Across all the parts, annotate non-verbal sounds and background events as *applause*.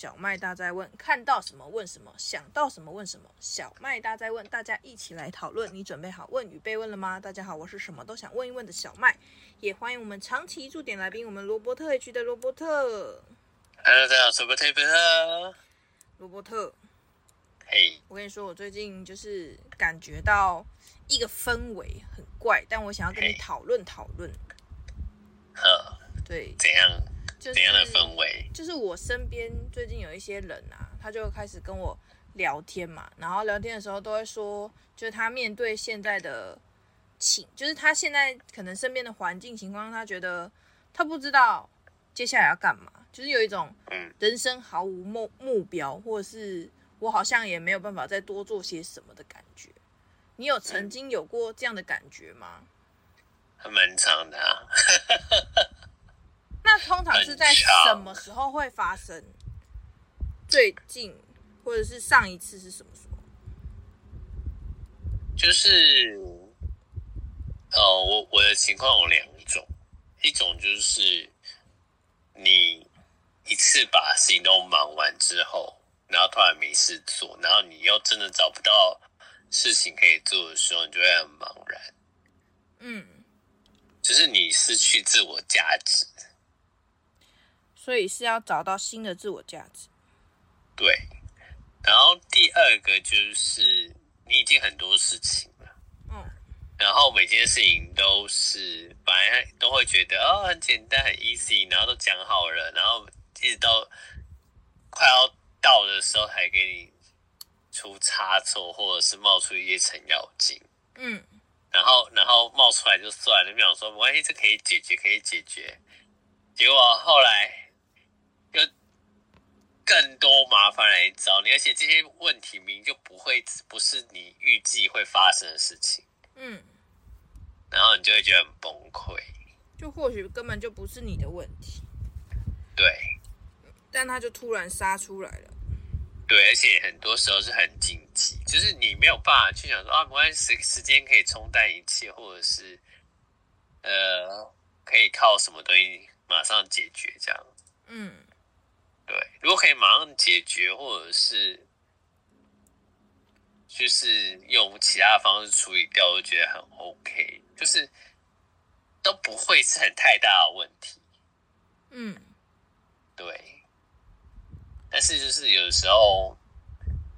小麦大在问，看到什么问什么，想到什么问什么。小麦大在问，大家一起来讨论。你准备好问与被问了吗？大家好，我是什么都想问一问的小麦，也欢迎我们长期驻点来宾，我们罗伯特 H 的罗伯特。Hello，大家好，罗伯特。罗伯特，嘿我跟你说，我最近就是感觉到一个氛围很怪，但我想要跟你讨论讨论。好对，怎样？就是、怎样的氛围？就是我身边最近有一些人啊，他就开始跟我聊天嘛，然后聊天的时候都会说，就是他面对现在的情，就是他现在可能身边的环境情况，他觉得他不知道接下来要干嘛，就是有一种人生毫无目目标，或者是我好像也没有办法再多做些什么的感觉。你有曾经有过这样的感觉吗？还蛮长的啊。*laughs* 那通常是在什么时候会发生？最近或者是上一次是什么时候？就是，呃，我我的情况有两种，一种就是你一次把事情都忙完之后，然后突然没事做，然后你又真的找不到事情可以做的时候，你就会很茫然。嗯，就是你失去自我价值。所以是要找到新的自我价值。对，然后第二个就是你已经很多事情了，嗯，然后每件事情都是本来都会觉得哦很简单很 easy，然后都讲好了，然后一直到快要到的时候才给你出差错，或者是冒出一些程咬金，嗯，然后然后冒出来就算了，你想说没关系，这可以解决，可以解决，结果后来。有更多麻烦来找你，而且这些问题明明就不会，不是你预计会发生的事情。嗯，然后你就会觉得很崩溃，就或许根本就不是你的问题。对，但他就突然杀出来了。对，而且很多时候是很紧急，就是你没有办法去想说啊，没关系，时时间可以冲淡一切，或者是呃，可以靠什么东西马上解决这样。嗯。对，如果可以马上解决，或者是就是用其他方式处理掉，我觉得很 OK，就是都不会是很太大的问题。嗯，对。但是就是有的时候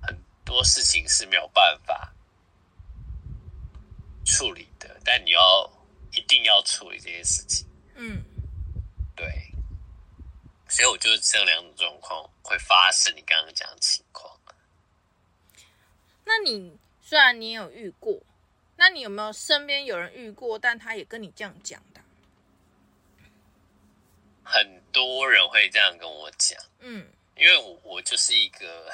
很多事情是没有办法处理的，但你要一定要处理这些事情。嗯，对。所以我就是这两种状况会发生，你刚刚讲的情况。那你虽然你也有遇过，那你有没有身边有人遇过，但他也跟你这样讲的？很多人会这样跟我讲，嗯，因为我我就是一个。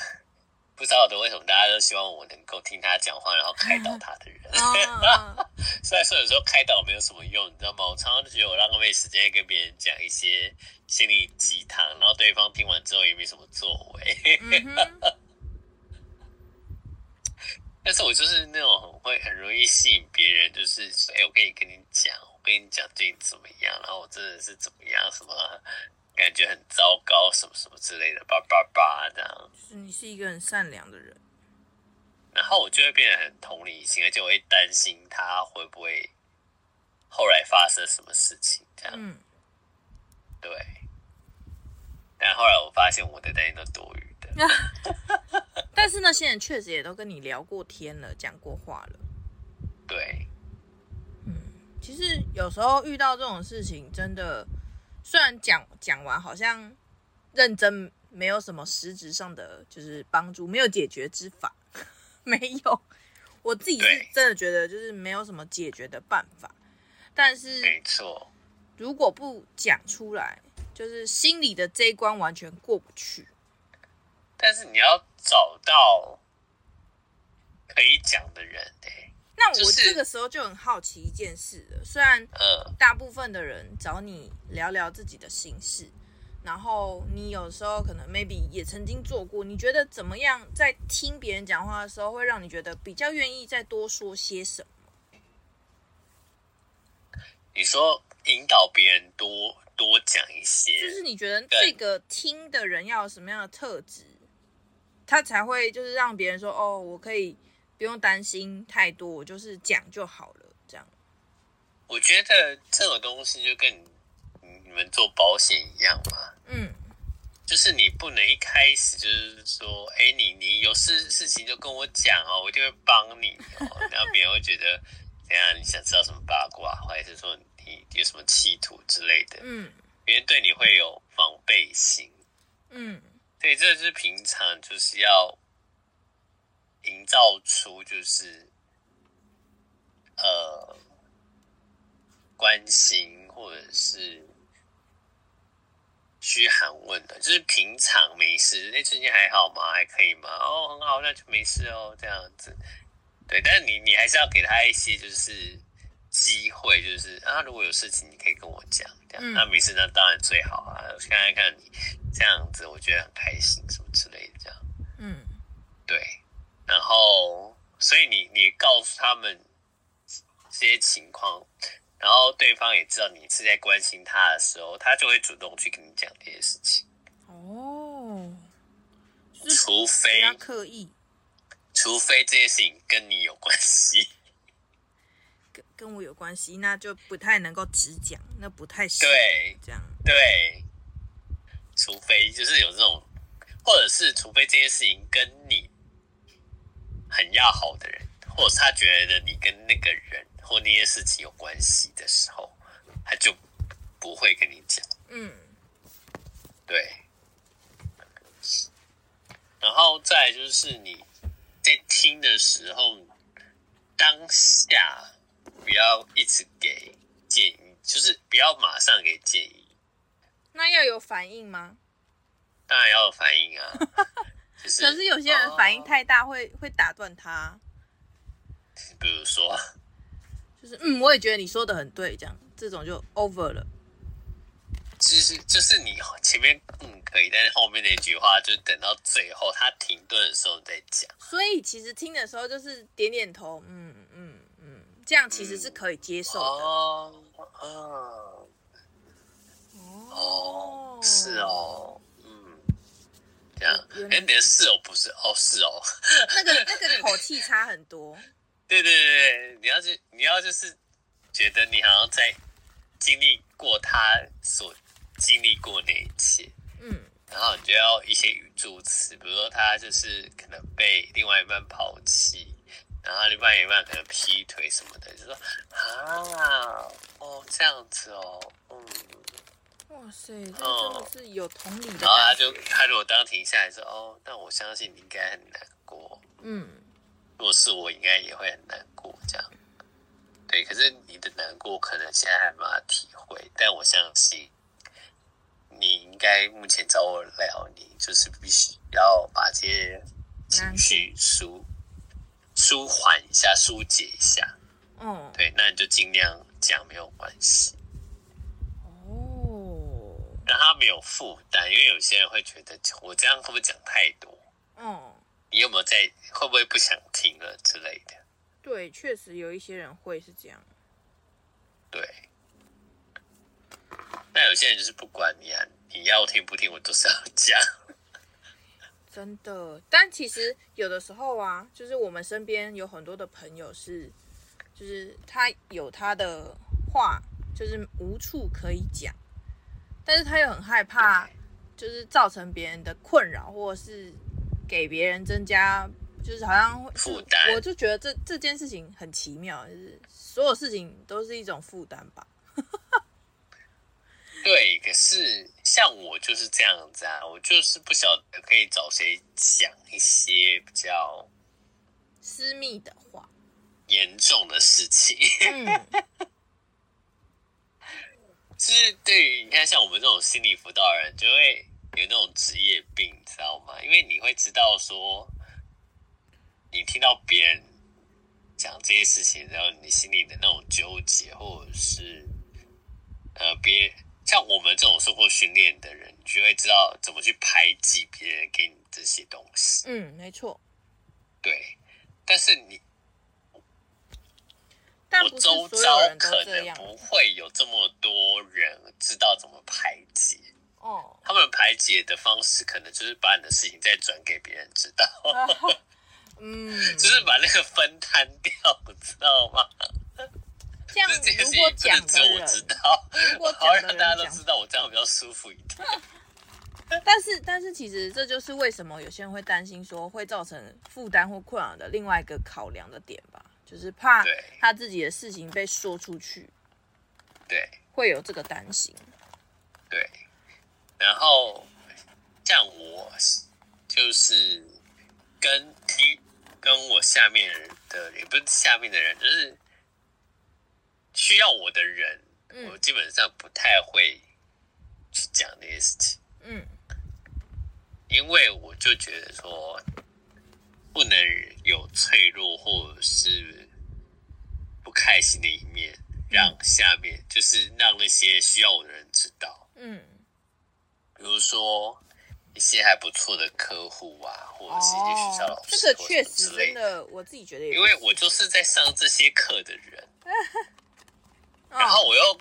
不知道的为什么大家都希望我能够听他讲话，然后开导他的人。*laughs* 虽然说有时候开导没有什么用，你知道吗？我常常就觉得我浪费时间跟别人讲一些心灵鸡汤，然后对方听完之后也没什么作为。*laughs* 但是我就是那种很会很容易吸引别人，就是哎，我可以跟你讲，我跟你讲最近怎么样，然后我真的是怎么样，什么。感觉很糟糕，什么什么之类的，叭叭叭这样。是你是一个很善良的人，然后我就会变得很同理心，而且我会担心他会不会后来发生什么事情这样。嗯，对。但后来我发现我的担心都多余的。*laughs* 但是那些人确实也都跟你聊过天了，讲过话了。对。嗯，其实有时候遇到这种事情，真的。虽然讲讲完好像认真没有什么实质上的就是帮助，没有解决之法，*laughs* 没有，我自己是真的觉得就是没有什么解决的办法。但是没错，如果不讲出来，就是心里的这一关完全过不去。但是你要找到可以讲的人欸。那我这个时候就很好奇一件事了，虽然大部分的人找你聊聊自己的心事，然后你有时候可能 maybe 也曾经做过，你觉得怎么样？在听别人讲话的时候，会让你觉得比较愿意再多说些什么？你说引导别人多多讲一些，就是你觉得这个听的人要有什么样的特质，他才会就是让别人说哦，我可以不用担心太多，我就是讲就好了，这样。我觉得这种东西就跟你们做保险一样嘛，嗯，就是你不能一开始就是说，哎，你你有事事情就跟我讲哦，我一定会帮你哦，然后别人会觉得。等下你想知道什么八卦，或者是说你有什么企图之类的，嗯，别人对你会有防备心，嗯，对，这就是平常就是要营造出就是呃关心或者是嘘寒问暖，就是平常没事，那最近还好吗？还可以吗？哦，很好，那就没事哦，这样子。对，但是你你还是要给他一些就是机会，就是啊，如果有事情你可以跟我讲，这样、嗯、那没事，那当然最好啊。看看看你这样子，我觉得很开心，什么之类的，这样。嗯，对。然后，所以你你告诉他们这些情况，然后对方也知道你是在关心他的时候，他就会主动去跟你讲这些事情。哦，除非他刻意。除非这些事情跟你有关系，*laughs* 跟跟我有关系，那就不太能够直讲，那不太适对这样。对，除非就是有这种，或者是除非这件事情跟你很要好的人，或者是他觉得你跟那个人或那些事情有关系的时候，他就不会跟你讲。嗯，对。然后再就是你。在听的时候，当下不要一直给建议，就是不要马上给建议。那要有反应吗？当然要有反应啊。*laughs* 就是、可是有些人反应太大会，会会打断他。比如说，就是嗯，我也觉得你说的很对，这样这种就 over 了。就是就是你前面嗯可以，但是后面那句话就是等到最后他停顿的时候再讲。所以其实听的时候就是点点头，嗯嗯嗯，这样其实是可以接受的。哦哦哦，是哦，嗯，这样。哎，你的是哦，不是哦，是哦。那个那 *laughs* 个口气差很多。对对对对，你要是你要就是觉得你好像在经历过他所。经历过那一切，嗯，然后你就要一些语助词，比如说他就是可能被另外一半抛弃，然后另外一半可能劈腿什么的，就说啊，哦这样子哦，嗯，哇塞，这真的是有同理的。然后他就他如果当停下来说，哦，那我相信你应该很难过，嗯，如果是我应该也会很难过，这样，对，可是你的难过可能现在还没法体会，但我相信。你应该目前找我聊，你就是必须要把这些情绪舒舒缓一下、疏解一下。嗯，对，那你就尽量讲，没有关系。哦，让他没有负担，因为有些人会觉得我这样会不会讲太多？嗯，你有没有在？会不会不想听了之类的？对，确实有一些人会是这样。对。那有些人就是不管你啊，你要听不听，我都是要讲。真的，但其实有的时候啊，就是我们身边有很多的朋友是，就是他有他的话，就是无处可以讲，但是他又很害怕，就是造成别人的困扰，或者是给别人增加，就是好像负担。我就觉得这这件事情很奇妙，就是所有事情都是一种负担吧。*laughs* 对，可是像我就是这样子啊，我就是不晓得可以找谁讲一些比较私密的话、严重的事情。*laughs* 嗯，就是对于你看，像我们这种心理辅导人，就会有那种职业病，你知道吗？因为你会知道说，你听到别人讲这些事情，然后你心里的那种纠结，或者是呃别。像我们这种受过训练的人，就会知道怎么去排挤别人给你这些东西。嗯，没错。对，但是你我周遭可能不会有这么多人知道怎么排解。哦，他们排解的方式可能就是把你的事情再转给别人知道。*laughs* 嗯，就是把那个分摊掉，知道吗？这样如果讲的人，如果讲的人，大家都知道，我这样比较舒服一点。*laughs* 但是，但是，其实这就是为什么有些人会担心说会造成负担或困扰的另外一个考量的点吧，就是怕他自己的事情被说出去，对，会有这个担心。对，然后像我就是跟跟我下面的，也不是下面的人，就是需要我的人，嗯、我基本上不太会去讲那些事情。嗯。因为我就觉得说，不能有脆弱或者是不开心的一面，让下面就是让那些需要我的人知道。嗯，比如说一些还不错的客户啊，或者是一些学校老师，这个确实真的，我自己觉得，因为我就是在上这些课的人，*laughs* 然后我又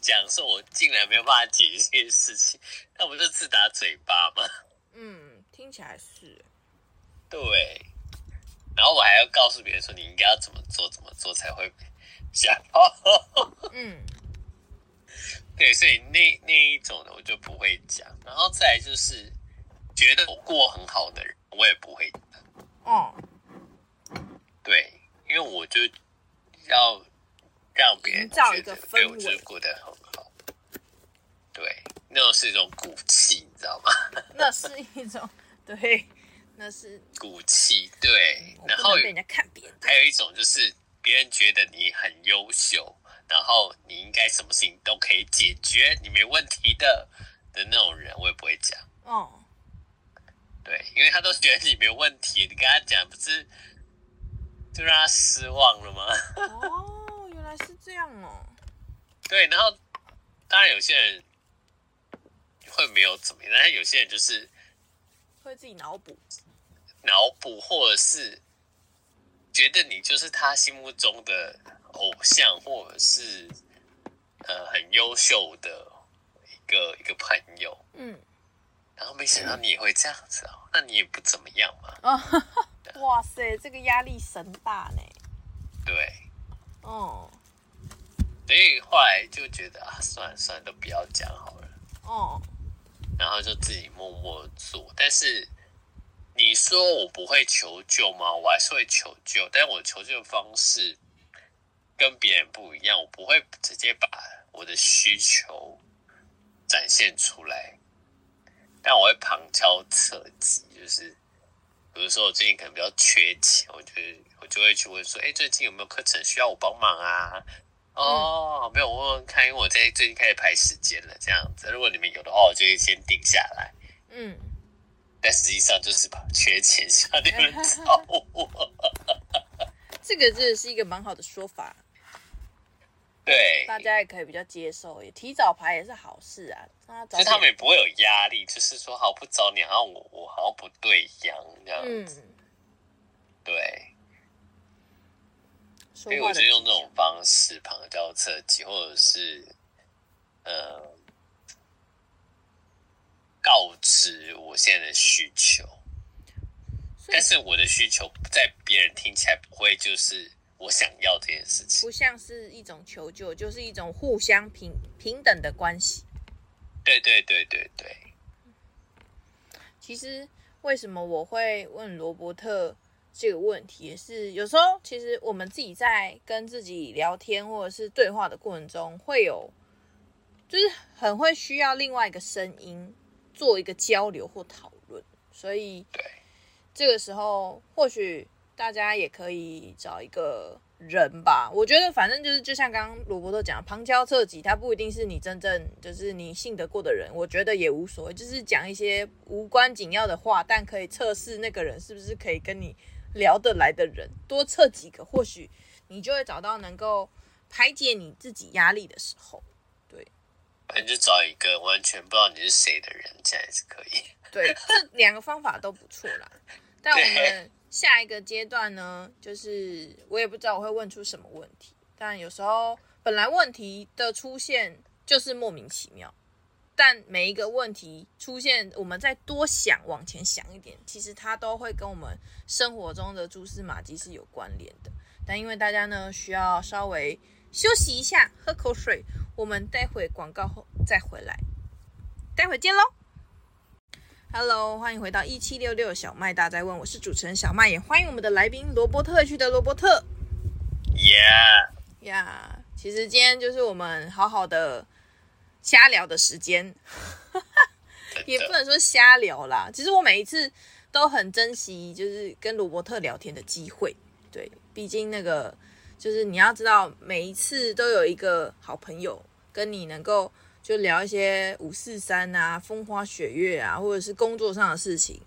讲说，我竟然没有办法解决这些事情，那不就自打嘴巴吗？嗯，听起来是，对，然后我还要告诉别人说，你应该要怎么做，怎么做才会想好。嗯，对，所以那那一种的我就不会讲，然后再来就是觉得我过很好的人，我也不会讲。哦，对，因为我就要让别人觉得对我就过得很好，对。那种是一种骨气，你知道吗？*laughs* 那是一种，对，那是骨气，对。然后被人家看扁。还有一种就是别人觉得你很优秀，然后你应该什么事情都可以解决，你没问题的的那种人，我也不会讲。哦，对，因为他都觉得你没有问题，你跟他讲不是就让他失望了吗？哦，原来是这样哦。*laughs* 对，然后当然有些人。会没有怎么样，但是有些人就是会自己脑补，脑补，或者是觉得你就是他心目中的偶像，或者是呃很优秀的一个一个朋友，嗯，然后没想到你也会这样子哦，那你也不怎么样嘛，哦，*laughs* 哇塞，这个压力神大呢，对，哦，所以后来就觉得啊，算了算了，都不要讲好了，哦。然后就自己默默做，但是你说我不会求救吗？我还是会求救，但我求救的方式跟别人不一样，我不会直接把我的需求展现出来，但我会旁敲侧击，就是比如说我最近可能比较缺钱，我就我就会去问说，哎，最近有没有课程需要我帮忙啊？哦，没有，我问问看，因为我在最近开始排时间了，这样子。如果你们有的话，我就会先定下来。嗯，但实际上就是把缺钱向你们找我。*laughs* 这个真的是一个蛮好的说法。对，大家也可以比较接受，也提早排也是好事啊。其实他们也不会有压力，就是说好不找你，好像我我好像不对一样这样子。嗯，对。所以我就用这种方式旁敲侧击，或者是呃告知我现在的需求，但是我的需求在别人听起来不会就是我想要这件事情，不像是一种求救，就是一种互相平平等的关系。对对对对对。其实为什么我会问罗伯特？这个问题也是有时候，其实我们自己在跟自己聊天或者是对话的过程中，会有就是很会需要另外一个声音做一个交流或讨论，所以这个时候或许大家也可以找一个人吧。我觉得反正就是就像刚刚罗伯特讲，旁敲侧击，他不一定是你真正就是你信得过的人，我觉得也无所谓，就是讲一些无关紧要的话，但可以测试那个人是不是可以跟你。聊得来的人多测几个，或许你就会找到能够排解你自己压力的时候。对，反正就找一个完全不知道你是谁的人，这样也是可以。对，这两个方法都不错啦。但我们 *laughs* 下一个阶段呢，就是我也不知道我会问出什么问题，但有时候本来问题的出现就是莫名其妙，但每一个问题出现，我们再多想往前想一点，其实它都会跟我们生活中的蛛丝马迹是有关联的。但因为大家呢需要稍微休息一下，喝口水，我们待会广告后再回来，待会见喽。Hello，欢迎回到一七六六小麦大在问，我是主持人小麦，也欢迎我们的来宾罗伯特区的罗伯特。Yeah，呀，yeah, 其实今天就是我们好好的瞎聊的时间，*laughs* 也不能说瞎聊啦。其实我每一次都很珍惜，就是跟罗伯特聊天的机会。对，毕竟那个就是你要知道，每一次都有一个好朋友跟你能够。就聊一些五四三啊，风花雪月啊，或者是工作上的事情。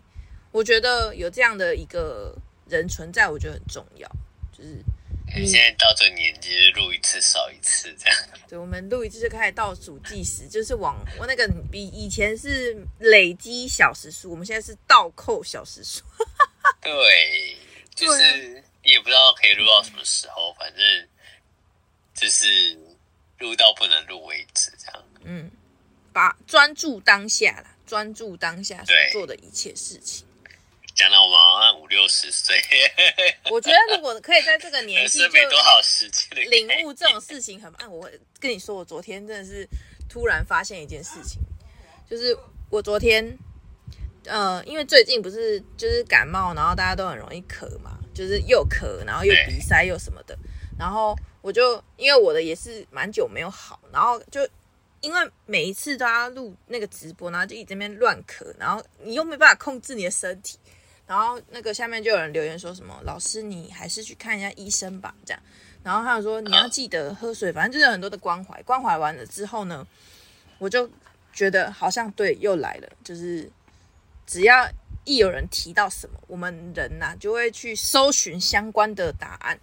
我觉得有这样的一个人存在，我觉得很重要。就是你现在到这个年纪，录一次少一次这样。*laughs* 对，我们录一次就开始倒数计时，就是往我那个比以前是累积小时数，我们现在是倒扣小时数。*laughs* 对，就是你也不知道可以录到什么时候，反正就是录到不能录为止这样。嗯，把专注当下啦，专注当下所做的一切事情。讲到我们好像五六十岁，*laughs* 我觉得如果可以在这个年纪 *laughs* 就领悟这种事情很慢。我跟你说，我昨天真的是突然发现一件事情，就是我昨天，呃，因为最近不是就是感冒，然后大家都很容易咳嘛，就是又咳，然后又鼻塞又什么的，然后我就因为我的也是蛮久没有好，然后就。因为每一次都要录那个直播，然后就一直在那边乱咳，然后你又没办法控制你的身体，然后那个下面就有人留言说什么：“老师，你还是去看一下医生吧。”这样，然后还有说你要记得喝水，反正就是有很多的关怀。关怀完了之后呢，我就觉得好像对又来了，就是只要一有人提到什么，我们人呐、啊、就会去搜寻相关的答案，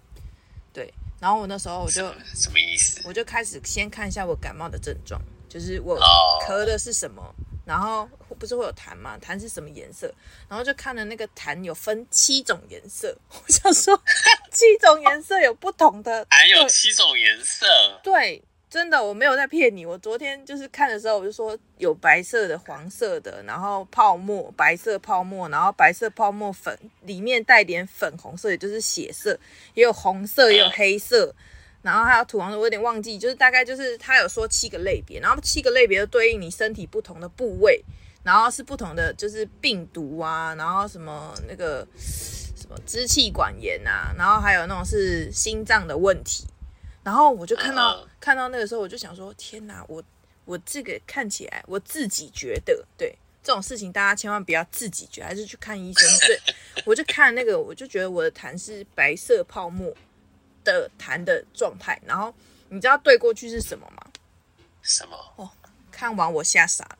对。然后我那时候我就什么意思？我就开始先看一下我感冒的症状，就是我咳的是什么，然后不是会有痰吗？痰是什么颜色？然后就看了那个痰有分七种颜色，*laughs* 我想说 *laughs* 七种颜色有不同的，还有七种颜色，对。真的，我没有在骗你。我昨天就是看的时候，我就说有白色的、黄色的，然后泡沫白色泡沫，然后白色泡沫粉里面带点粉红色，也就是血色，也有红色，也有黑色，然后还有土黄的。我有点忘记，就是大概就是他有说七个类别，然后七个类别就对应你身体不同的部位，然后是不同的就是病毒啊，然后什么那个什么支气管炎啊，然后还有那种是心脏的问题。然后我就看到、uh, 看到那个时候，我就想说：天哪，我我这个看起来，我自己觉得，对这种事情，大家千万不要自己觉得，还是去看医生。对，我就看那个，我就觉得我的痰是白色泡沫的痰的状态。然后你知道对过去是什么吗？什么？哦，看完我吓傻了。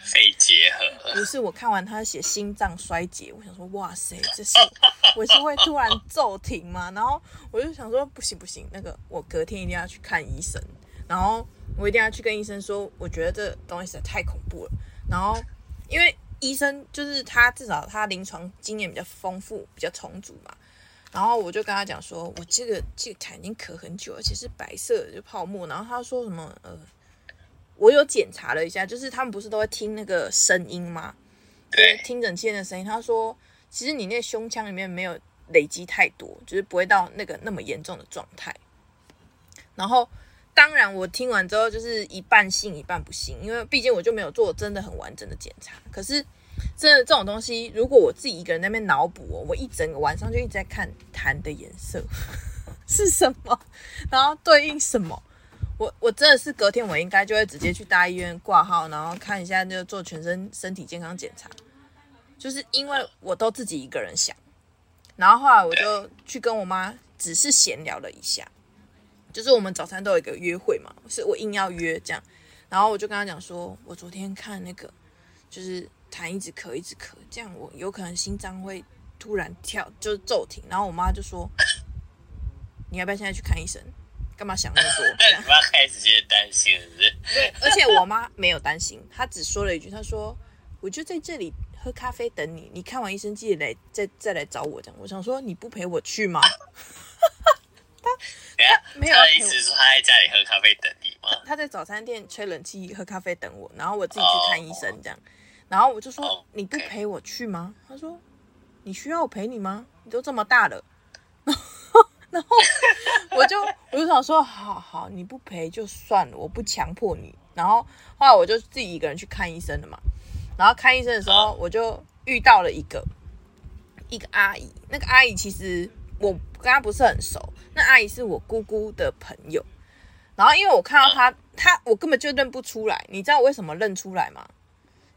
肺结核？不是，我看完他写心脏衰竭，我想说，哇塞，这是 *laughs* 我是会突然骤停吗？然后我就想说，不行不行，那个我隔天一定要去看医生，然后我一定要去跟医生说，我觉得这东西实在太恐怖了。然后因为医生就是他至少他临床经验比较丰富，比较充足嘛。然后我就跟他讲说，我这个这个痰已经咳很久，而且是白色的就泡沫。然后他说什么呃。我有检查了一下，就是他们不是都会听那个声音吗？对，听诊器的声音。他说，其实你那胸腔里面没有累积太多，就是不会到那个那么严重的状态。然后，当然我听完之后就是一半信一半不信，因为毕竟我就没有做真的很完整的检查。可是，这这种东西，如果我自己一个人在那边脑补，我一整个晚上就一直在看痰的颜色 *laughs* 是什么，然后对应什么。我我真的是隔天我应该就会直接去大医院挂号，然后看一下就做全身身体健康检查，就是因为我都自己一个人想，然后后来我就去跟我妈只是闲聊了一下，就是我们早餐都有一个约会嘛，是我硬要约这样，然后我就跟她讲说，我昨天看那个就是痰一直咳一直咳，这样我有可能心脏会突然跳就是骤停，然后我妈就说，你要不要现在去看医生？干嘛想那么多？*laughs* 你妈开始就担心？对，而且我妈没有担心，她只说了一句：“她说我就在这里喝咖啡等你，你看完医生记得来再再来找我。”这样，我想说你不陪我去吗？*laughs* 她 *laughs* 他没有。意思是说他在家里喝咖啡等你吗？他在早餐店吹冷气喝咖啡等我，然后我自己去看医生这样。然后我就说你不陪我去吗？他说你需要我陪你吗？你都这么大了。*laughs* 然后我就我就想说好好，你不陪就算了，我不强迫你。然后后来我就自己一个人去看医生了嘛。然后看医生的时候，我就遇到了一个一个阿姨。那个阿姨其实我跟她不是很熟，那阿姨是我姑姑的朋友。然后因为我看到她，她我根本就认不出来。你知道我为什么认出来吗？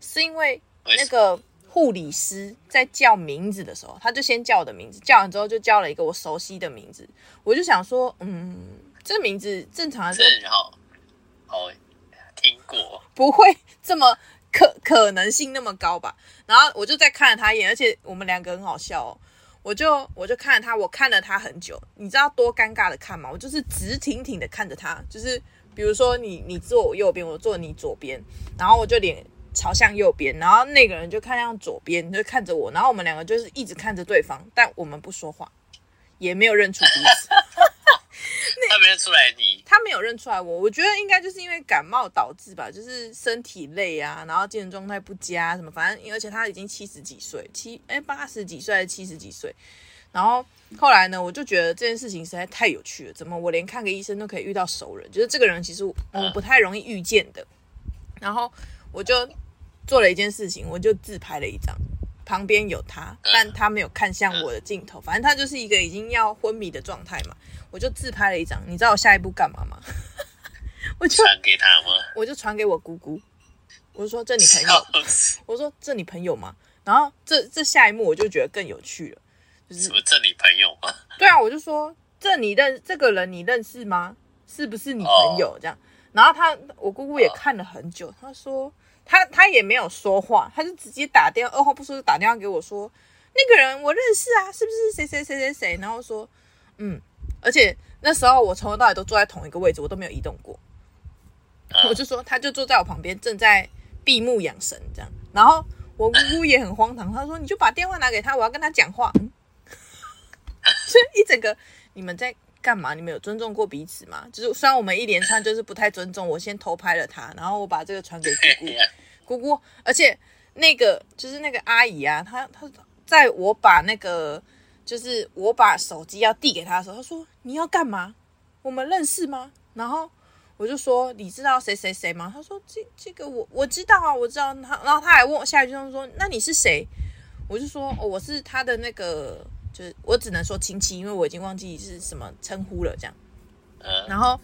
是因为那个护理师在叫名字的时候，他就先叫我的名字，叫完之后就叫了一个我熟悉的名字。我就想说，嗯，这名字正常的时候，哦，听过，不会这么。可可能性那么高吧，然后我就再看了他一眼，而且我们两个很好笑哦，我就我就看了他，我看了他很久，你知道多尴尬的看吗？我就是直挺挺的看着他，就是比如说你你坐我右边，我坐你左边，然后我就脸朝向右边，然后那个人就看向左边，就看着我，然后我们两个就是一直看着对方，但我们不说话，也没有认出彼此。*laughs* 他没认出来你，他没有认出来我。我觉得应该就是因为感冒导致吧，就是身体累啊，然后精神状态不佳什么，反正而且他已经七十几岁，七哎八十几岁还是七十几岁。然后后来呢，我就觉得这件事情实在太有趣了，怎么我连看个医生都可以遇到熟人？就是这个人其实我不太容易遇见的。然后我就做了一件事情，我就自拍了一张，旁边有他，但他没有看向我的镜头，反正他就是一个已经要昏迷的状态嘛。我就自拍了一张，你知道我下一步干嘛吗？*laughs* 我就传给他吗？*laughs* 我就传给我姑姑，我就说，这你朋友，我说这你朋友吗？然后这这下一幕我就觉得更有趣了，就是什么这你朋友吗？*laughs* 对啊，我就说这你认这个人你认识吗？是不是你朋友？这样，然后他我姑姑也看了很久，他说他他也没有说话，他就直接打电话，二话不说就打电话给我说那个人我认识啊，是不是谁谁谁谁谁？然后说嗯。而且那时候我从头到尾都坐在同一个位置，我都没有移动过。*laughs* 我就说，他就坐在我旁边，正在闭目养神这样。然后我姑姑也很荒唐，她说：“你就把电话拿给他，我要跟他讲话。”嗯，所以一整个你们在干嘛？你们有尊重过彼此吗？就是虽然我们一连串就是不太尊重，我先偷拍了他，然后我把这个传给姑姑。*laughs* 姑姑，而且那个就是那个阿姨啊，她她在我把那个。就是我把手机要递给他的时候，她说：“你要干嘛？我们认识吗？”然后我就说：“你知道谁谁谁吗？”她说：“这这个我我知道啊，我知道他。”然后她还问我下一句，她说：“那你是谁？”我就说：“哦，我是她的那个，就是我只能说亲戚，因为我已经忘记是什么称呼了。”这样，然后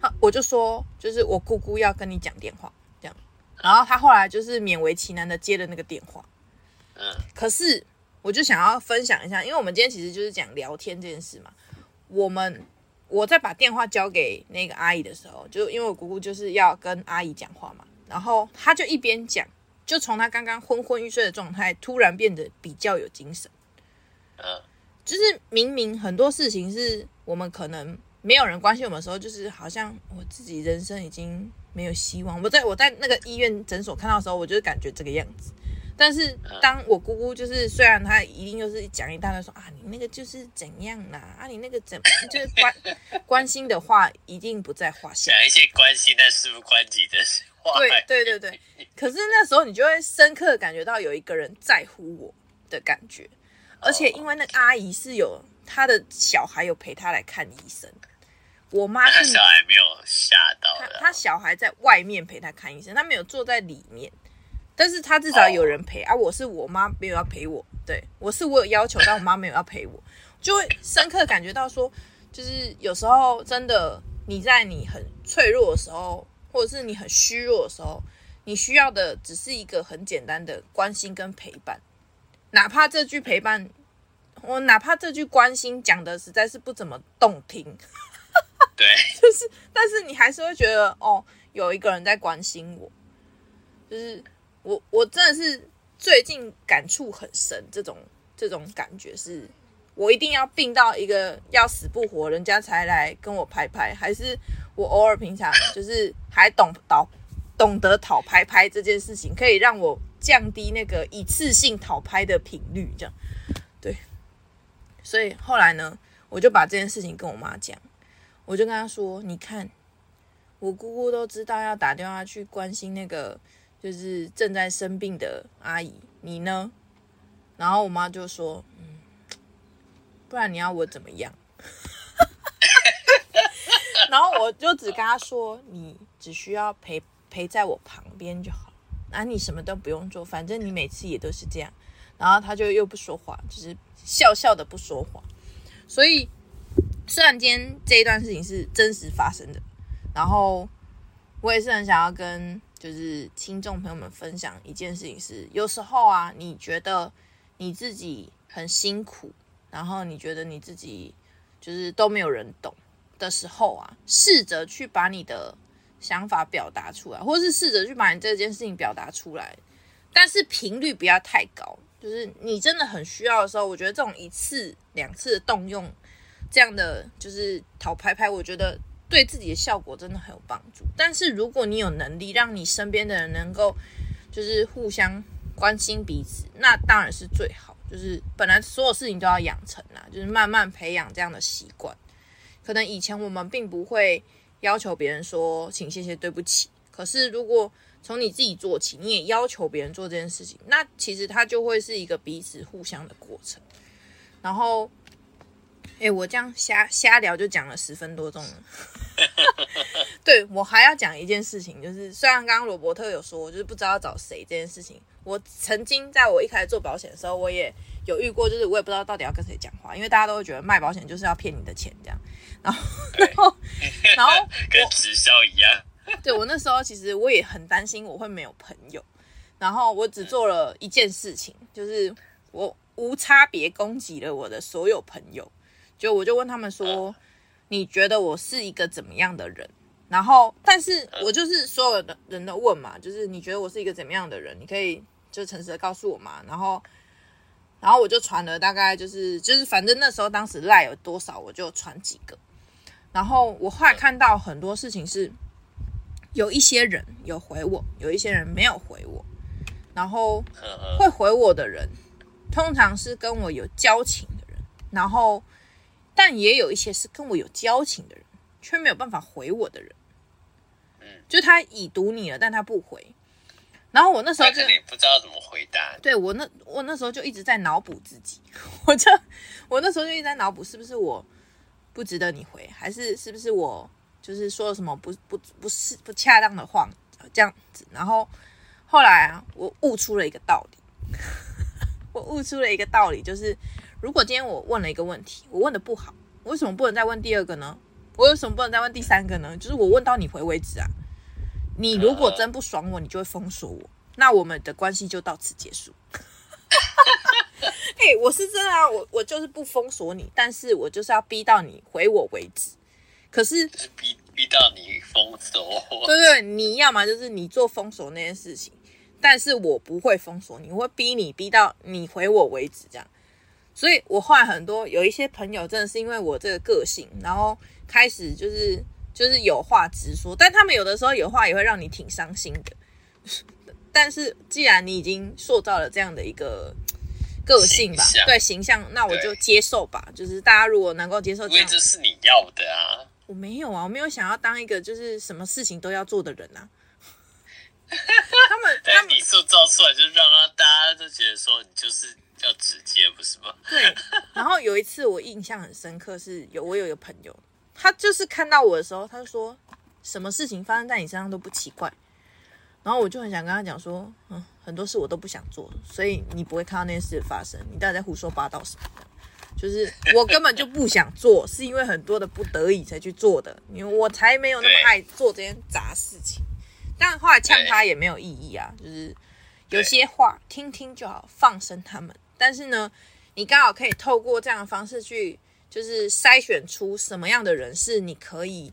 他我就说：“就是我姑姑要跟你讲电话。”这样，然后他后来就是勉为其难的接了那个电话。嗯，可是。我就想要分享一下，因为我们今天其实就是讲聊天这件事嘛。我们我在把电话交给那个阿姨的时候，就因为我姑姑就是要跟阿姨讲话嘛，然后她就一边讲，就从她刚刚昏昏欲睡的状态，突然变得比较有精神。嗯，就是明明很多事情是我们可能没有人关心我们的时候，就是好像我自己人生已经没有希望。我在我在那个医院诊所看到的时候，我就是感觉这个样子。但是当我姑姑就是，虽然她一定就是讲一大堆说啊，你那个就是怎样啦，啊，你那个怎就是关关心的话一定不在话下，讲一些关心但事不关己的话。对对对对，可是那时候你就会深刻感觉到有一个人在乎我的感觉，而且因为那个阿姨是有她的小孩有陪她来看医生，我妈是小孩没有吓到，她小孩在外面陪她看医生，她没有坐在里面。但是她至少有人陪、oh. 啊！我是我妈没有要陪我，对，我是我有要求，但我妈没有要陪我，就会深刻感觉到说，就是有时候真的你在你很脆弱的时候，或者是你很虚弱的时候，你需要的只是一个很简单的关心跟陪伴，哪怕这句陪伴，我哪怕这句关心讲的实在是不怎么动听，对，*laughs* 就是，但是你还是会觉得哦，有一个人在关心我，就是。我我真的是最近感触很深，这种这种感觉是，我一定要病到一个要死不活，人家才来跟我拍拍，还是我偶尔平常就是还懂讨懂得讨拍拍这件事情，可以让我降低那个一次性讨拍的频率，这样对。所以后来呢，我就把这件事情跟我妈讲，我就跟她说：“你看，我姑姑都知道要打电话去关心那个就是正在生病的阿姨，你呢？”然后我妈就说：“嗯，不然你要我怎么样？” *laughs* 然后我就只跟她说：“你只需要陪陪在我旁边就好，啊、你什么都不用做，反正你每次也都是这样。”然后他就又不说话，就是笑笑的不说话。所以，虽然今天这一段事情是真实发生的，然后我也是很想要跟就是听众朋友们分享一件事情是：有时候啊，你觉得你自己很辛苦，然后你觉得你自己就是都没有人懂的时候啊，试着去把你的想法表达出来，或是试着去把你这件事情表达出来，但是频率不要太高。就是你真的很需要的时候，我觉得这种一次两次的动用，这样的就是讨拍拍，我觉得对自己的效果真的很有帮助。但是如果你有能力让你身边的人能够就是互相关心彼此，那当然是最好。就是本来所有事情都要养成啦，就是慢慢培养这样的习惯。可能以前我们并不会要求别人说请、谢谢、对不起，可是如果从你自己做起，你也要求别人做这件事情，那其实它就会是一个彼此互相的过程。然后，哎，我这样瞎瞎聊就讲了十分多钟了。*laughs* 对，我还要讲一件事情，就是虽然刚刚罗伯特有说，我就是不知道找谁这件事情。我曾经在我一开始做保险的时候，我也有遇过，就是我也不知道到底要跟谁讲话，因为大家都会觉得卖保险就是要骗你的钱这样。然后，然后，*laughs* 然后跟直销一样。对，我那时候其实我也很担心我会没有朋友，然后我只做了一件事情，就是我无差别攻击了我的所有朋友，就我就问他们说，你觉得我是一个怎么样的人？然后，但是我就是所有的人都问嘛，就是你觉得我是一个怎么样的人？你可以就诚实的告诉我嘛。然后，然后我就传了大概就是就是反正那时候当时赖有多少我就传几个，然后我后来看到很多事情是。有一些人有回我，有一些人没有回我。然后会回我的人，通常是跟我有交情的人。然后，但也有一些是跟我有交情的人，却没有办法回我的人。嗯就他已读你了，但他不回。然后我那时候就不知道怎么回答。对，我那我那时候就一直在脑补自己，*laughs* 我就我那时候就一直在脑补，是不是我不值得你回，还是是不是我？就是说了什么不不不是不恰当的话，这样子。然后后来啊，我悟出了一个道理，*laughs* 我悟出了一个道理，就是如果今天我问了一个问题，我问的不好，我为什么不能再问第二个呢？我为什么不能再问第三个呢？就是我问到你回为止啊。你如果真不爽我，你就会封锁我，那我们的关系就到此结束。*laughs* *laughs* 嘿，我是真的啊，我我就是不封锁你，但是我就是要逼到你回我为止。可是，是逼逼到你封锁，对对，你要么就是你做封锁那件事情，但是我不会封锁你，我会逼你逼到你回我为止，这样。所以我后来很多有一些朋友真的是因为我这个个性，然后开始就是就是有话直说，但他们有的时候有话也会让你挺伤心的。*laughs* 但是既然你已经塑造了这样的一个个性吧，对形象，那我就接受吧。就是大家如果能够接受这样，因为这是你要的啊。我没有啊，我没有想要当一个就是什么事情都要做的人啊。*laughs* 他们，他们你塑造出来，就让他大家都觉得说你就是要直接，不是吗？对。然后有一次我印象很深刻，是有我有一个朋友，他就是看到我的时候，他就说什么事情发生在你身上都不奇怪。然后我就很想跟他讲说，嗯，很多事我都不想做，所以你不会看到那些事发生，你到底在胡说八道什么的？就是我根本就不想做，是因为很多的不得已才去做的，因为我才没有那么爱做这件杂事情。但后来呛他也没有意义啊，就是有些话听听就好，放生他们。但是呢，你刚好可以透过这样的方式去，就是筛选出什么样的人是你可以，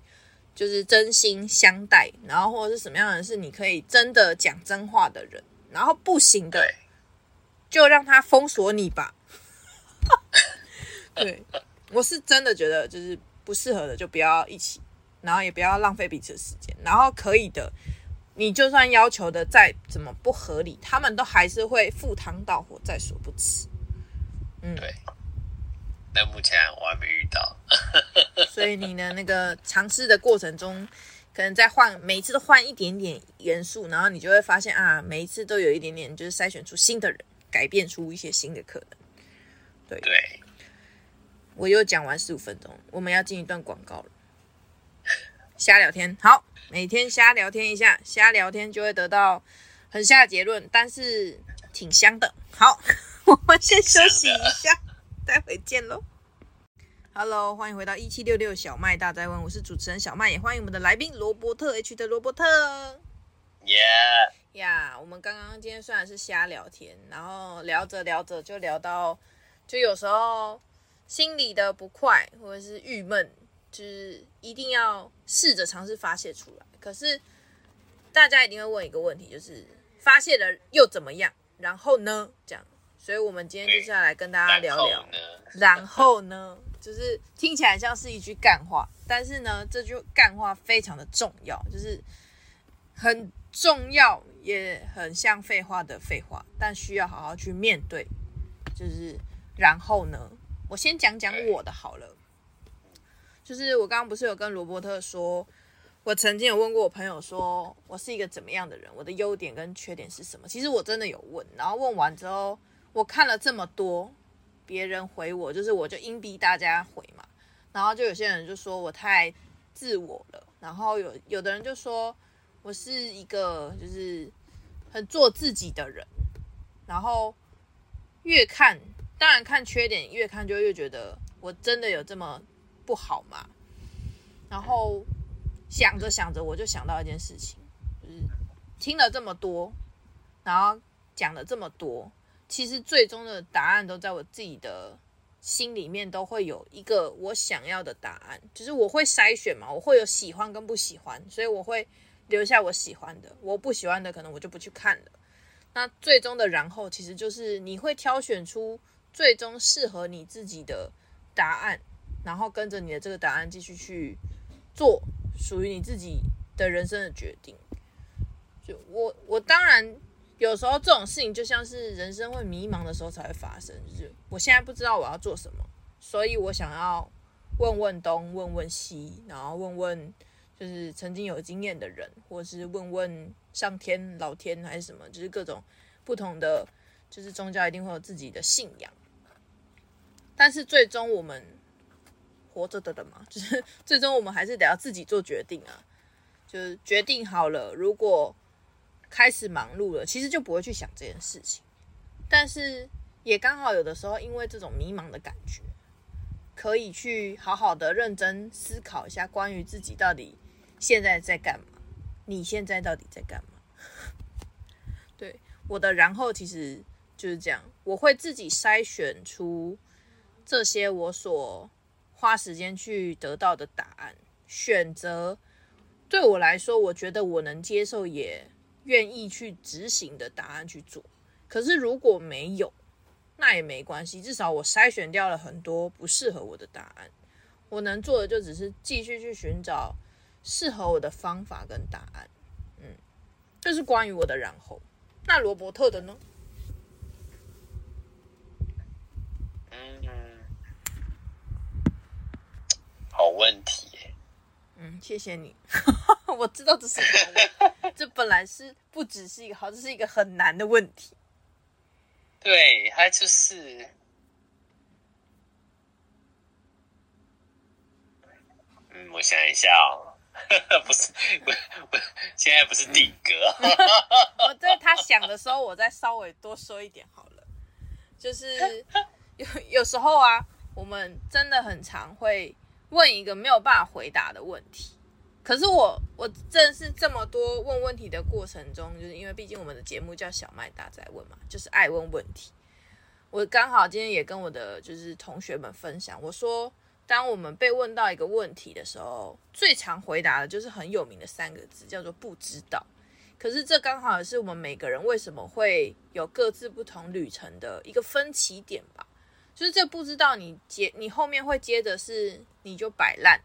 就是真心相待，然后或者是什么样的人是你可以真的讲真话的人，然后不行的，就让他封锁你吧。*laughs* 对，我是真的觉得就是不适合的就不要一起，然后也不要浪费彼此的时间。然后可以的，你就算要求的再怎么不合理，他们都还是会赴汤蹈火在所不辞。嗯，对。但目前我还没遇到。*laughs* 所以你的那个尝试的过程中，可能在换每一次都换一点点元素，然后你就会发现啊，每一次都有一点点，就是筛选出新的人，改变出一些新的可能。对对，我又讲完十五分钟，我们要进一段广告了。瞎聊天，好，每天瞎聊天一下，瞎聊天就会得到很瞎的结论，但是挺香的。好，*laughs* 我们先休息一下，待会见喽。Hello，欢迎回到一七六六小麦大灾问，我是主持人小麦，也欢迎我们的来宾罗伯特 H 的罗伯特。Yeah，呀，我们刚刚今天虽然是瞎聊天，然后聊着聊着就聊到，就有时候心里的不快或者是郁闷，就是一定要试着尝试发泄出来。可是大家一定会问一个问题，就是发泄了又怎么样？然后呢？这样，所以我们今天就是要来跟大家聊聊，然后呢？就是听起来像是一句干话，但是呢，这句干话非常的重要，就是很重要，也很像废话的废话，但需要好好去面对。就是然后呢，我先讲讲我的好了。就是我刚刚不是有跟罗伯特说，我曾经有问过我朋友说，我是一个怎么样的人，我的优点跟缺点是什么？其实我真的有问，然后问完之后，我看了这么多。别人回我，就是我就硬逼大家回嘛，然后就有些人就说我太自我了，然后有有的人就说我是一个就是很做自己的人，然后越看当然看缺点，越看就越觉得我真的有这么不好嘛？然后想着想着，我就想到一件事情，就是听了这么多，然后讲了这么多。其实最终的答案都在我自己的心里面，都会有一个我想要的答案。就是我会筛选嘛，我会有喜欢跟不喜欢，所以我会留下我喜欢的，我不喜欢的可能我就不去看了。那最终的然后，其实就是你会挑选出最终适合你自己的答案，然后跟着你的这个答案继续去做属于你自己的人生的决定。就我，我当然。有时候这种事情就像是人生会迷茫的时候才会发生，就是我现在不知道我要做什么，所以我想要问问东，问问西，然后问问就是曾经有经验的人，或是问问上天、老天还是什么，就是各种不同的，就是宗教一定会有自己的信仰。但是最终我们活着的人嘛，*laughs* 就是最终我们还是得要自己做决定啊，就是决定好了，如果。开始忙碌了，其实就不会去想这件事情，但是也刚好有的时候，因为这种迷茫的感觉，可以去好好的认真思考一下关于自己到底现在在干嘛，你现在到底在干嘛？*laughs* 对，我的然后其实就是这样，我会自己筛选出这些我所花时间去得到的答案，选择对我来说，我觉得我能接受也。愿意去执行的答案去做，可是如果没有，那也没关系，至少我筛选掉了很多不适合我的答案。我能做的就只是继续去寻找适合我的方法跟答案。嗯，这是关于我的然后。那罗伯特的呢？嗯，好问题。嗯，谢谢你。*laughs* 我知道这是一个，这本来是不只是一个好，这是一个很难的问题。对，他就是，嗯，我想一下哦，*laughs* 不是，不，不，现在不是顶格。*laughs* 我在他想的时候，我再稍微多说一点好了。就是有有时候啊，我们真的很常会问一个没有办法回答的问题。可是我我正是这么多问问题的过程中，就是因为毕竟我们的节目叫小麦大在问嘛，就是爱问问题。我刚好今天也跟我的就是同学们分享，我说当我们被问到一个问题的时候，最常回答的就是很有名的三个字，叫做不知道。可是这刚好也是我们每个人为什么会有各自不同旅程的一个分歧点吧。就是这不知道你接你后面会接的是你就摆烂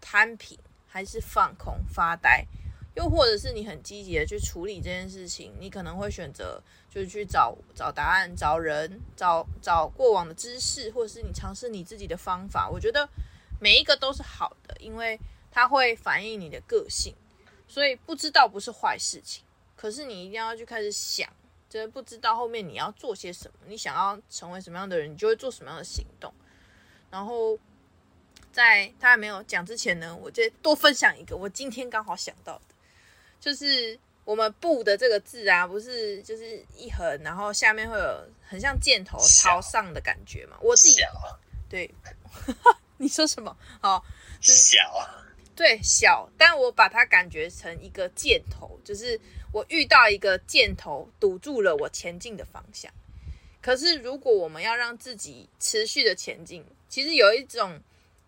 摊平。还是放空发呆，又或者是你很积极的去处理这件事情，你可能会选择就是去找找答案、找人、找找过往的知识，或者是你尝试你自己的方法。我觉得每一个都是好的，因为它会反映你的个性，所以不知道不是坏事情。可是你一定要去开始想，就是不知道后面你要做些什么，你想要成为什么样的人，你就会做什么样的行动，然后。在他还没有讲之前呢，我就多分享一个我今天刚好想到的，就是我们“不”的这个字啊，不是就是一横，然后下面会有很像箭头朝上的感觉嘛？我自己小对，*laughs* 你说什么？好，就是、小对小，但我把它感觉成一个箭头，就是我遇到一个箭头堵住了我前进的方向。可是如果我们要让自己持续的前进，其实有一种。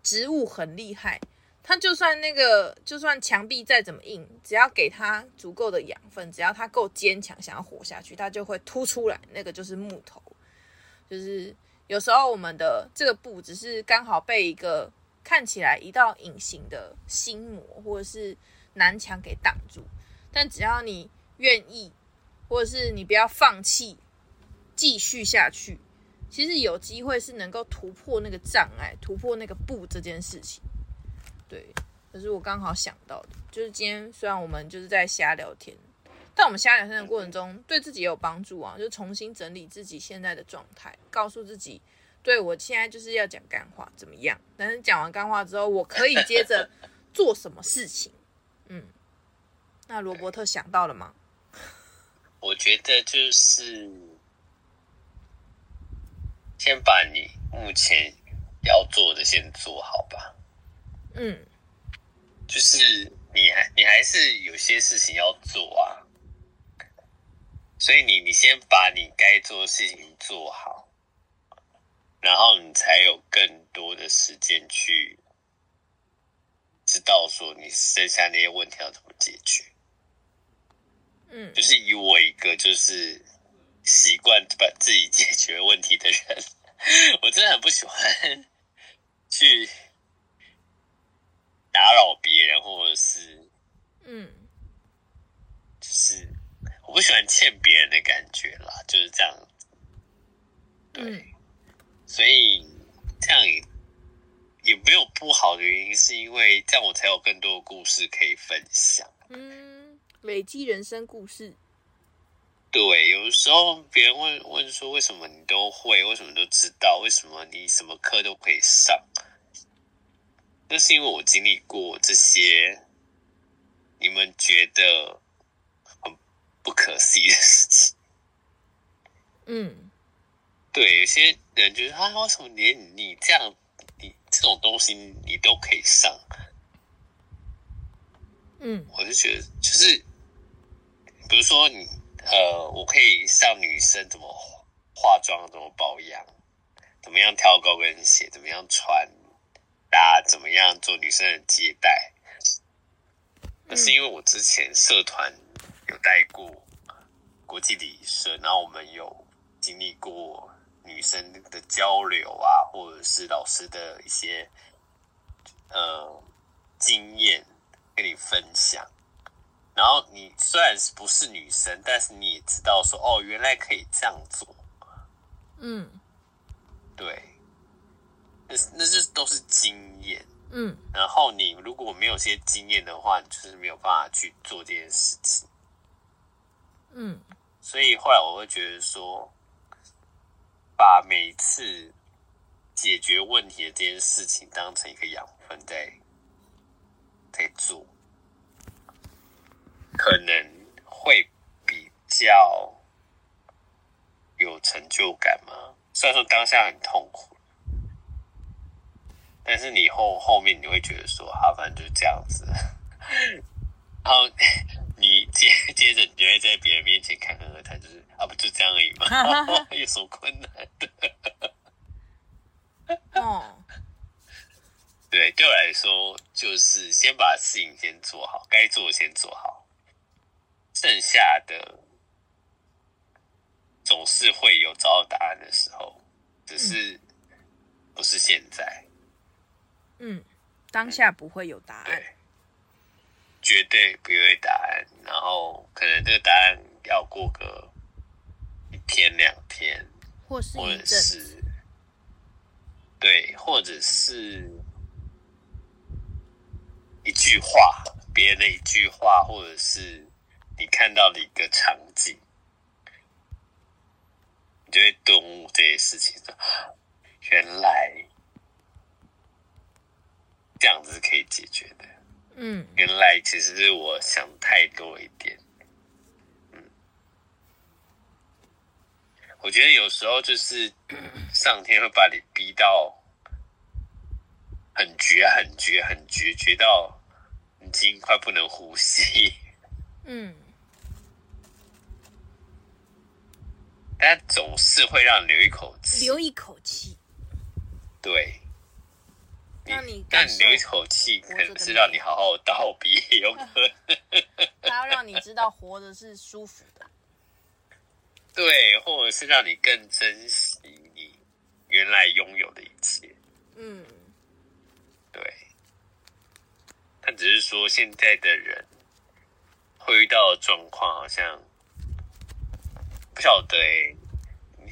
植物很厉害，它就算那个，就算墙壁再怎么硬，只要给它足够的养分，只要它够坚强，想要活下去，它就会突出来。那个就是木头。就是有时候我们的这个布只是刚好被一个看起来一道隐形的心魔或者是南墙给挡住，但只要你愿意，或者是你不要放弃，继续下去。其实有机会是能够突破那个障碍，突破那个不这件事情。对，可是我刚好想到的，就是今天虽然我们就是在瞎聊天，但我们瞎聊天的过程中，对自己也有帮助啊，就重新整理自己现在的状态，告诉自己，对，我现在就是要讲干话，怎么样？但是讲完干话之后，我可以接着做什么事情？嗯，那罗伯特想到了吗？*laughs* 我觉得就是。先把你目前要做的先做好吧。嗯，就是你还你还是有些事情要做啊，所以你你先把你该做的事情做好，然后你才有更多的时间去知道说你剩下那些问题要怎么解决。嗯，就是以我一个就是。习惯把自己解决问题的人，我真的很不喜欢去打扰别人，或者是，嗯，就是我不喜欢欠别人的感觉啦，就是这样。对，嗯、所以这样也也没有不好的原因，是因为这样我才有更多的故事可以分享。嗯，累积人生故事。对，有时候别人问问说，为什么你都会，为什么都知道，为什么你什么课都可以上？那是因为我经历过这些你们觉得很不可思议的事情。嗯，对，有些人就是啊，为什么连你这样，你这种东西你都可以上？嗯，我就觉得就是，比如说你。呃，我可以上女生怎么化妆、怎么保养、怎么样挑高跟鞋、怎么样穿搭、怎么样做女生的接待。那是因为我之前社团有带过国际礼仪社，然后我们有经历过女生的交流啊，或者是老师的一些呃经验跟你分享。然后你虽然是不是女生，但是你也知道说哦，原来可以这样做。嗯，对，那那是都是经验。嗯，然后你如果没有些经验的话，你就是没有办法去做这件事情。嗯，所以后来我会觉得说，把每一次解决问题的这件事情当成一个养分在在做。可能会比较有成就感吗？虽然说当下很痛苦，但是你后后面你会觉得说，好，反正就是这样子。*laughs* 然后 *laughs* 你接 *laughs* 接着，你就会在别人面前侃侃而谈，就是啊，不就这样而已吗？有什么困难的？哦，对，对我来说，就是先把事情先做好，该做的先做好。剩下的总是会有找到答案的时候，只是不是现在。嗯，当下不会有答案。对绝对不会答案，然后可能这个答案要过个一天两天，或是或者是对，或者是一句话，别人的一句话，或者是你看到的一个场景，你就会顿悟这些事情的，原来这样子是可以解决的。嗯，原来其实是我想太多一点。嗯，我觉得有时候就是 *clears throat* 上天会把你逼到很绝、很绝、很绝，绝到已经快不能呼吸。嗯，但总是会让你留一口气，留一口气。对。让你，但你留一口气，可能是让你好好道别，有可能。他要让你知道活着是舒服的。对，或者是让你更珍惜你原来拥有的一切。嗯，对。但只是说，现在的人会遇到的状况，好像不晓得哎。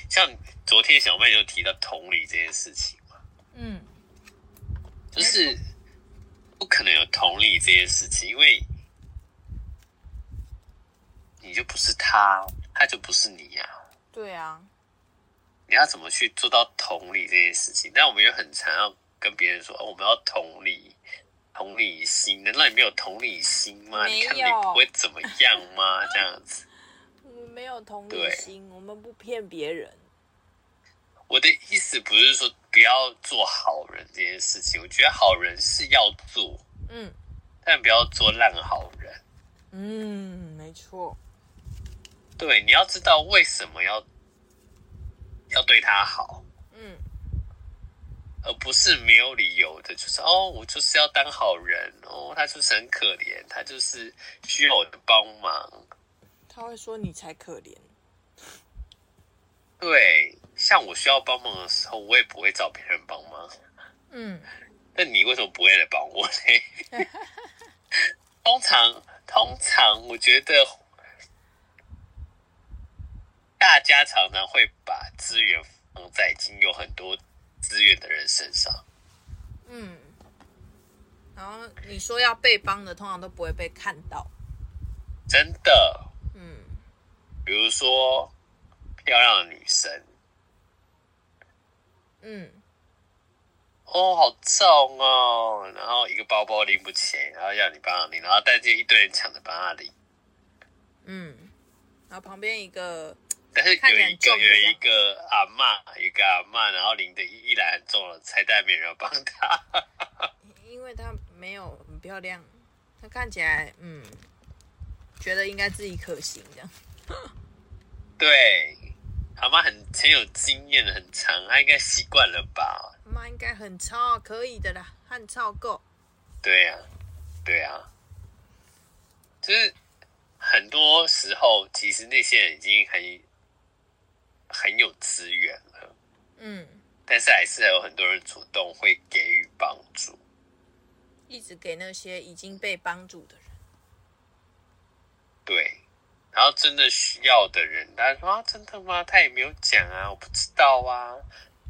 像昨天小妹就提到同理这件事情嘛。嗯。就是不可能有同理这件事情，因为你就不是他，他就不是你呀、啊。对啊，你要怎么去做到同理这件事情？但我们又很常要跟别人说，哦，我们要同理、同理心。难道你没有同理心吗？你看你不会怎么样吗？这样子，我们没有同理心，我们不骗别人。我的意思不是说不要做好人这件事情，我觉得好人是要做，嗯，但不要做烂好人。嗯，没错。对，你要知道为什么要要对他好，嗯，而不是没有理由的，就是哦，我就是要当好人哦，他就是很可怜，他就是需要我的帮忙。他会说你才可怜。对，像我需要帮忙的时候，我也不会找别人帮忙。嗯，那你为什么不会来帮我呢？*laughs* 通常，通常我觉得大家常常会把资源放在已经有很多资源的人身上。嗯，然后你说要被帮的，通常都不会被看到。真的。嗯，比如说。漂亮的女生，嗯，哦，好重哦，然后一个包包拎不起，然后要你帮他拎，然后带着一堆人抢着帮他拎，嗯，然后旁边一个，但是有一个有一个阿嬷，一个阿嬷，然后拎的一一篮很重的彩带，没人帮他，*laughs* 因为他没有很漂亮，他看起来，嗯，觉得应该自己可行这样，对。阿妈很很有经验的，很长，她应该习惯了吧？阿妈应该很超，可以的啦，很超够。对呀、啊，对呀、啊，就是很多时候，其实那些人已经很很有资源了，嗯，但是还是有很多人主动会给予帮助，一直给那些已经被帮助的人。对。然后真的需要的人，他说啊，真的吗？他也没有讲啊，我不知道啊。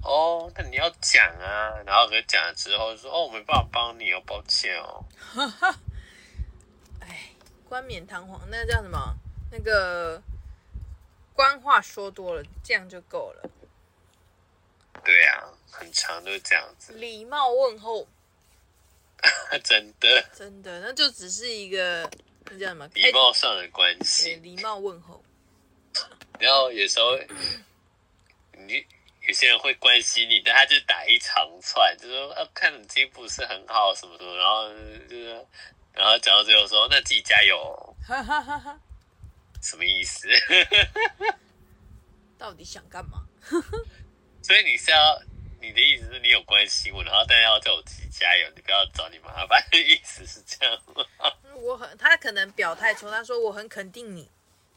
哦，那你要讲啊。然后给讲了之后说，哦，我没办法帮你哦，抱歉哦。哈哈，哎，冠冕堂皇，那叫什么？那个官话说多了，这样就够了。对啊，很长都是这样子。礼貌问候，*laughs* 真的，真的，那就只是一个。那叫什么？礼貌上的关系，礼貌问候。然后有时候，你有些人会关心你，但他就打一长串，就说啊，看你进步是很好，什么什么，然后就是，然后讲到最后说，那自己加油。什么意思？*laughs* 到底想干嘛？*laughs* 所以你是要你的意思是你有关心我，然后但要叫我自己加油，你不要找你麻烦，意思是这样吗？*laughs* 我很，他可能表态出，他说我很肯定你，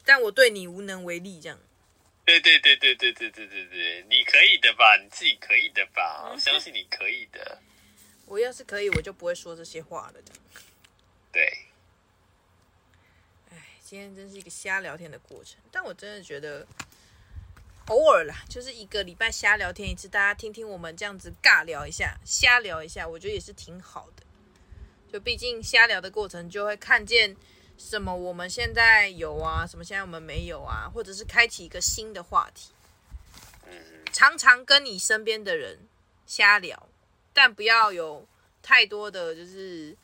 但我对你无能为力，这样。对对对对对对对对对，你可以的吧？你自己可以的吧？我相信你可以的。我要是可以，我就不会说这些话了。这样。对，今天真是一个瞎聊天的过程，但我真的觉得偶尔啦，就是一个礼拜瞎聊天一次，大家听听我们这样子尬聊一下，瞎聊一下，我觉得也是挺好的。就毕竟瞎聊的过程，就会看见什么我们现在有啊，什么现在我们没有啊，或者是开启一个新的话题。常常跟你身边的人瞎聊，但不要有太多的就是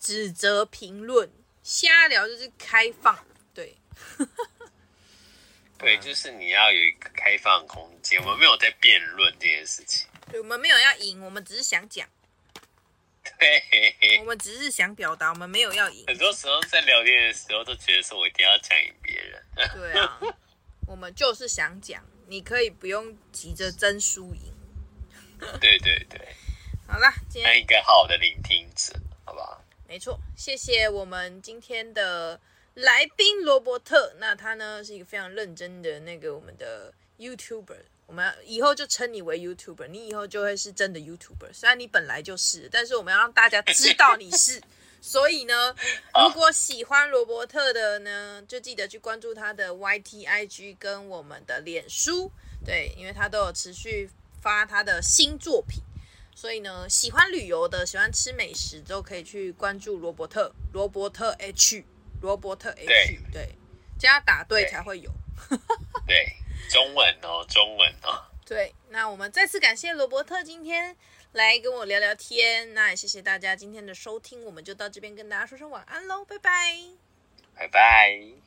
指责评论。瞎聊就是开放，对，对，就是你要有一个开放空间。我们没有在辩论这件事情，对，我们没有要赢，我们只是想讲。对，我们只是想表达，我们没有要赢。很多时候在聊天的时候，都觉得说我一定要讲赢别人。对啊，*laughs* 我们就是想讲，你可以不用急着争输赢。对对对，*laughs* 好啦，今天一个好的聆听者，好不好？没错，谢谢我们今天的来宾罗伯特。那他呢是一个非常认真的那个我们的 YouTuber。我们以后就称你为 YouTuber，你以后就会是真的 YouTuber。虽然你本来就是，但是我们要让大家知道你是。*laughs* 所以呢，如果喜欢罗伯特的呢，就记得去关注他的 YT、IG 跟我们的脸书。对，因为他都有持续发他的新作品。所以呢，喜欢旅游的、喜欢吃美食都可以去关注罗伯特。罗伯特 H，罗伯特 H，对，对，加打对才会有。对。中文哦，中文哦。对，那我们再次感谢罗伯特今天来跟我聊聊天，那也谢谢大家今天的收听，我们就到这边跟大家说声晚安喽，拜拜，拜拜。